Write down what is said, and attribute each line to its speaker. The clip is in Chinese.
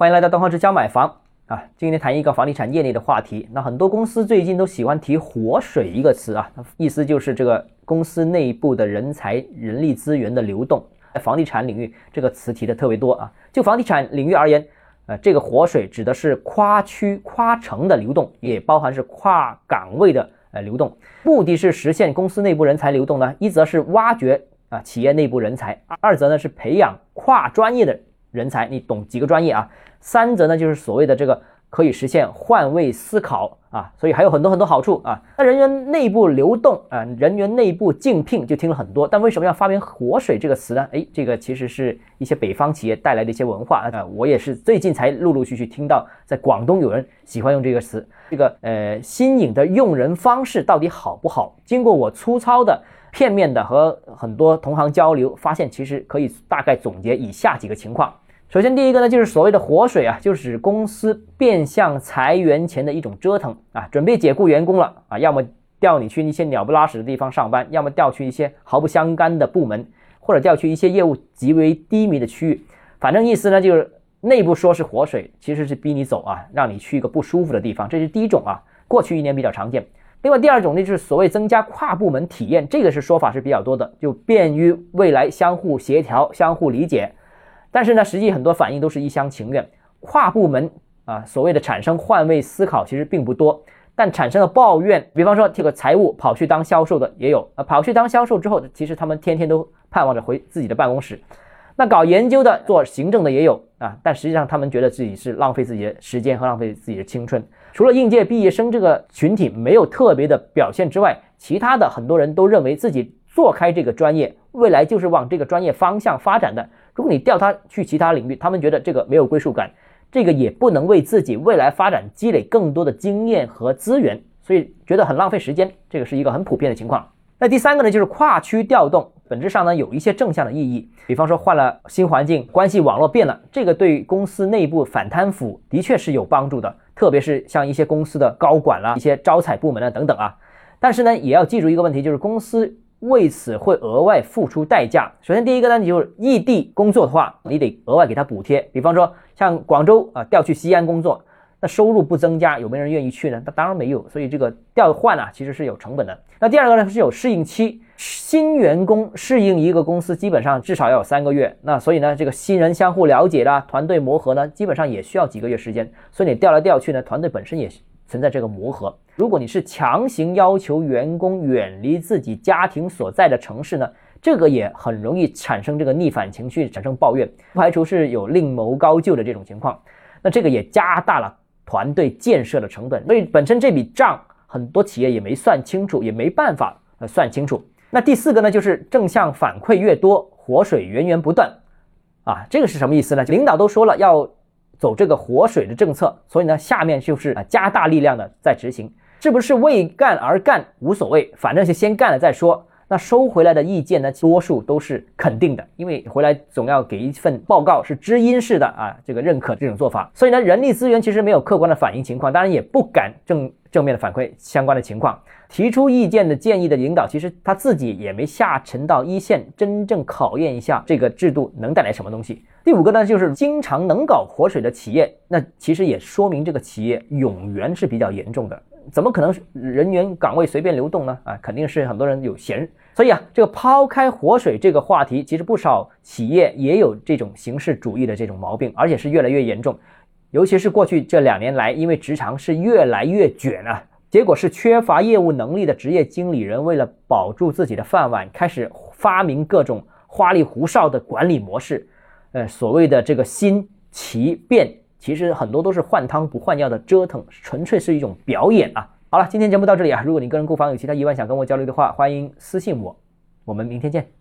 Speaker 1: 欢迎来到东方之家买房啊！今天谈一个房地产业内的话题。那很多公司最近都喜欢提“活水”一个词啊，意思就是这个公司内部的人才、人力资源的流动。在房地产领域，这个词提的特别多啊。就房地产领域而言，呃，这个“活水”指的是跨区、跨城的流动，也包含是跨岗位的呃流动。目的是实现公司内部人才流动呢，一则是挖掘啊企业内部人才，二则呢是培养跨专业的。人才，你懂几个专业啊？三则呢，就是所谓的这个可以实现换位思考啊，所以还有很多很多好处啊。那人员内部流动啊，人员内部竞聘就听了很多，但为什么要发明“活水”这个词呢？诶，这个其实是一些北方企业带来的一些文化啊。我也是最近才陆陆续续听到，在广东有人喜欢用这个词。这个呃新颖的用人方式到底好不好？经过我粗糙的。片面的和很多同行交流，发现其实可以大概总结以下几个情况。首先，第一个呢，就是所谓的“活水”啊，就是公司变相裁员前的一种折腾啊，准备解雇员工了啊，要么调你去一些鸟不拉屎的地方上班，要么调去一些毫不相干的部门，或者调去一些业务极为低迷的区域。反正意思呢，就是内部说是活水，其实是逼你走啊，让你去一个不舒服的地方。这是第一种啊，过去一年比较常见。另外，第二种呢，就是所谓增加跨部门体验，这个是说法是比较多的，就便于未来相互协调、相互理解。但是呢，实际很多反应都是一厢情愿。跨部门啊，所谓的产生换位思考其实并不多，但产生了抱怨。比方说，这个财务跑去当销售的也有啊，跑去当销售之后，其实他们天天都盼望着回自己的办公室。那搞研究的、做行政的也有啊，但实际上他们觉得自己是浪费自己的时间和浪费自己的青春。除了应届毕业生这个群体没有特别的表现之外，其他的很多人都认为自己做开这个专业，未来就是往这个专业方向发展的。如果你调他去其他领域，他们觉得这个没有归属感，这个也不能为自己未来发展积累更多的经验和资源，所以觉得很浪费时间。这个是一个很普遍的情况。那第三个呢，就是跨区调动，本质上呢有一些正向的意义。比方说换了新环境，关系网络变了，这个对公司内部反贪腐的确是有帮助的，特别是像一些公司的高管啦、一些招采部门啊等等啊。但是呢，也要记住一个问题，就是公司为此会额外付出代价。首先第一个呢，你就是异地工作的话，你得额外给他补贴。比方说像广州啊调去西安工作。那收入不增加，有没有人愿意去呢？那当然没有，所以这个调换啊，其实是有成本的。那第二个呢，是有适应期，新员工适应一个公司，基本上至少要有三个月。那所以呢，这个新人相互了解啦，团队磨合呢，基本上也需要几个月时间。所以你调来调去呢，团队本身也存在这个磨合。如果你是强行要求员工远离自己家庭所在的城市呢，这个也很容易产生这个逆反情绪，产生抱怨，不排除是有另谋高就的这种情况。那这个也加大了。团队建设的成本，所以本身这笔账很多企业也没算清楚，也没办法呃算清楚。那第四个呢，就是正向反馈越多，活水源源不断啊，这个是什么意思呢？领导都说了要走这个活水的政策，所以呢，下面就是啊加大力量的在执行，是不是为干而干无所谓，反正是先干了再说。那收回来的意见呢，多数都是肯定的，因为回来总要给一份报告，是知音式的啊，这个认可这种做法。所以呢，人力资源其实没有客观的反映情况，当然也不敢正正面的反馈相关的情况。提出意见的建议的领导，其实他自己也没下沉到一线，真正考验一下这个制度能带来什么东西。第五个呢，就是经常能搞活水的企业，那其实也说明这个企业冗员是比较严重的。怎么可能人员岗位随便流动呢？啊，肯定是很多人有闲。所以啊，这个抛开活水这个话题，其实不少企业也有这种形式主义的这种毛病，而且是越来越严重。尤其是过去这两年来，因为职场是越来越卷啊，结果是缺乏业务能力的职业经理人为了保住自己的饭碗，开始发明各种花里胡哨的管理模式。呃，所谓的这个新奇变。其实很多都是换汤不换药的折腾，纯粹是一种表演啊！好了，今天节目到这里啊，如果你个人购房有其他疑问想跟我交流的话，欢迎私信我，我们明天见。